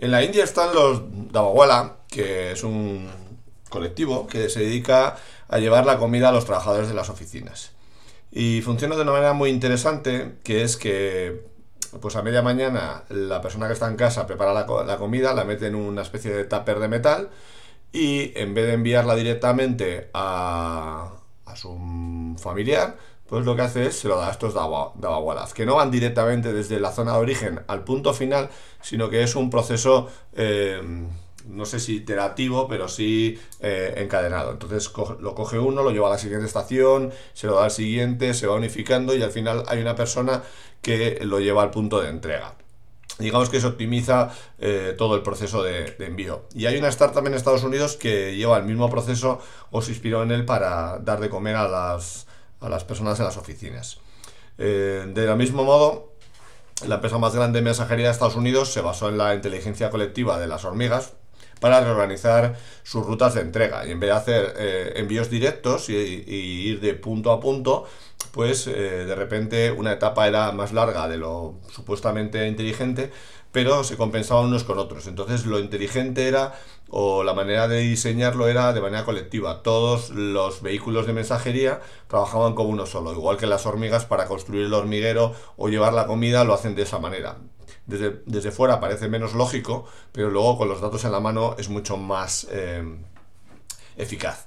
En la India están los Dabawala, que es un colectivo que se dedica a llevar la comida a los trabajadores de las oficinas. Y funciona de una manera muy interesante, que es que pues a media mañana la persona que está en casa prepara la, comida, la mete en una especie de tupper de metal y en vez de enviarla directamente a, a su familiar, pues lo que hace es se lo da a estos dabagualas, que no van directamente desde la zona de origen al punto final, sino que es un proceso, eh, no sé si iterativo, pero sí eh, encadenado. Entonces lo coge uno, lo lleva a la siguiente estación, se lo da al siguiente, se va unificando y al final hay una persona que lo lleva al punto de entrega digamos que se optimiza eh, todo el proceso de, envío. Y hay una startup en Estados Unidos que lleva el mismo proceso o se inspiró en él para dar de comer a las, a las personas en las oficinas. Eh, de mismo modo, la empresa más grande de mensajería de Estados Unidos se basó en la inteligencia colectiva de las hormigas para reorganizar sus rutas de entrega. Y en vez de hacer eh, envíos directos y, ir de punto a punto, pues eh, de repente una etapa era más larga de lo supuestamente inteligente, pero se compensaban unos con otros. Entonces lo inteligente era, o la manera de diseñarlo era de manera colectiva. Todos los vehículos de mensajería trabajaban como uno solo, igual que las hormigas para construir el hormiguero o llevar la comida lo hacen de esa manera. Desde, desde fuera parece menos lógico, pero luego con los datos en la mano es mucho más eh, eficaz.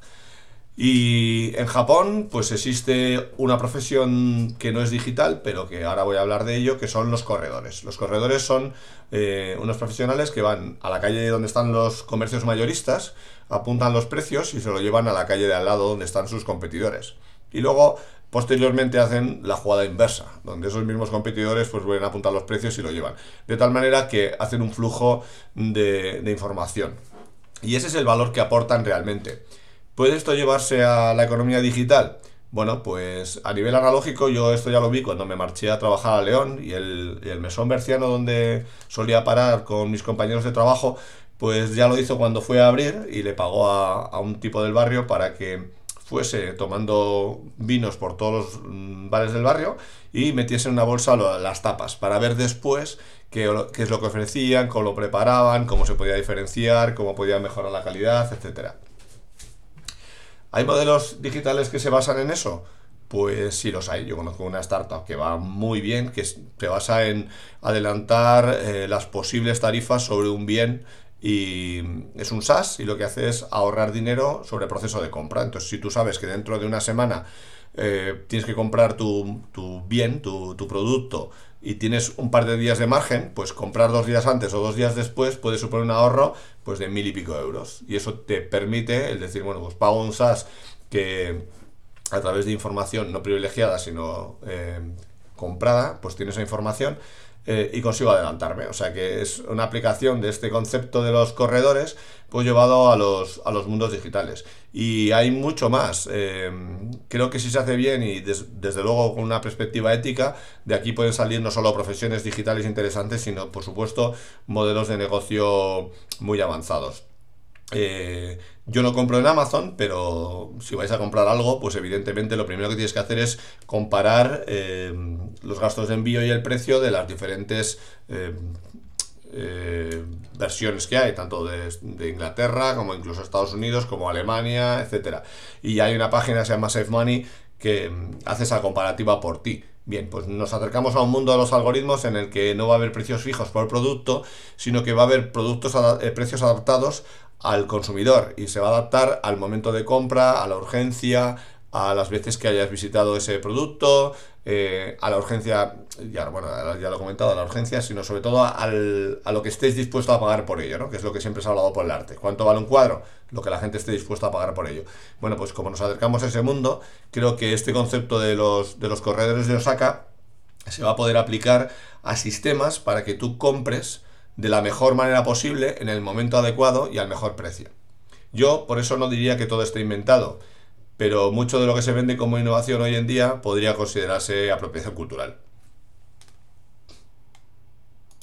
Y en Japón, pues existe una profesión que no es digital, pero que ahora voy a hablar de ello, que son los corredores. Los corredores son eh, unos profesionales que van a la calle donde están los comercios mayoristas, apuntan los precios y se lo llevan a la calle de al lado donde están sus competidores. Y luego, posteriormente, hacen la jugada inversa, donde esos mismos competidores pues vuelven a apuntar los precios y lo llevan. De tal manera que hacen un flujo de, información. Y ese es el valor que aportan realmente. ¿Puede esto llevarse a la economía digital? Bueno, pues a nivel analógico yo esto ya lo vi cuando me marché a trabajar a León y el, mesón berciano donde solía parar con mis compañeros de trabajo, pues ya lo hizo cuando fue a abrir y le pagó a, un tipo del barrio para que fuese tomando vinos por todos los mm, bares del barrio y metiese en una bolsa las tapas para ver después qué, es lo que ofrecían, cómo lo preparaban, cómo se podía diferenciar, cómo podía mejorar la calidad, etcétera. ¿Hay modelos digitales que se basan en eso? Pues sí los hay. Yo conozco una startup que va muy bien, que se basa en adelantar eh, las posibles tarifas sobre un bien y es un SaaS y lo que hace es ahorrar dinero sobre el proceso de compra. Entonces, si tú sabes que dentro de una semana eh, tienes que comprar tu, bien, tu, tu, producto, y tienes un par de días de margen, pues comprar dos días antes o dos días después puede suponer un ahorro pues de mil y pico euros. Y eso te permite el decir, bueno, pues pago un SaaS que a través de información no privilegiada, sino eh, comprada, pues tiene esa información eh, y consigo adelantarme. O sea que es una aplicación de este concepto de los corredores, pues llevado a los, a los mundos digitales. Y hay mucho más. Eh, creo que si se hace bien y desde luego con una perspectiva ética, de aquí pueden salir no solo profesiones digitales interesantes, sino por supuesto modelos de negocio muy avanzados. Eh, yo no compro en Amazon, pero si vais a comprar algo, pues evidentemente lo primero que tienes que hacer es comparar eh, los gastos de envío y el precio de las diferentes eh, versiones que hay, tanto de, Inglaterra como incluso Estados Unidos, como Alemania, etc. Y hay una página que se llama Save Money que mm, hace esa comparativa por ti. Bien, pues nos acercamos a un mundo de los algoritmos en el que no va a haber precios fijos por producto, sino que va a haber productos precios adaptados al consumidor y se va a adaptar al momento de compra, a la urgencia, a las veces que hayas visitado ese producto, eh, a la urgencia, ya, bueno, ya lo he comentado, a la urgencia, sino sobre todo al, a lo que estéis dispuesto a pagar por ello, ¿no? que es lo que siempre se ha hablado por el arte. ¿Cuánto vale un cuadro? Lo que la gente esté dispuesta a pagar por ello. Bueno, pues como nos acercamos a ese mundo, creo que este concepto de los, de los corredores de Osaka se va a poder aplicar a sistemas para que tú compres de la mejor manera posible, en el momento adecuado y al mejor precio. Yo por eso no diría que todo esté inventado, pero mucho de lo que se vende como innovación hoy en día podría considerarse apropiación cultural.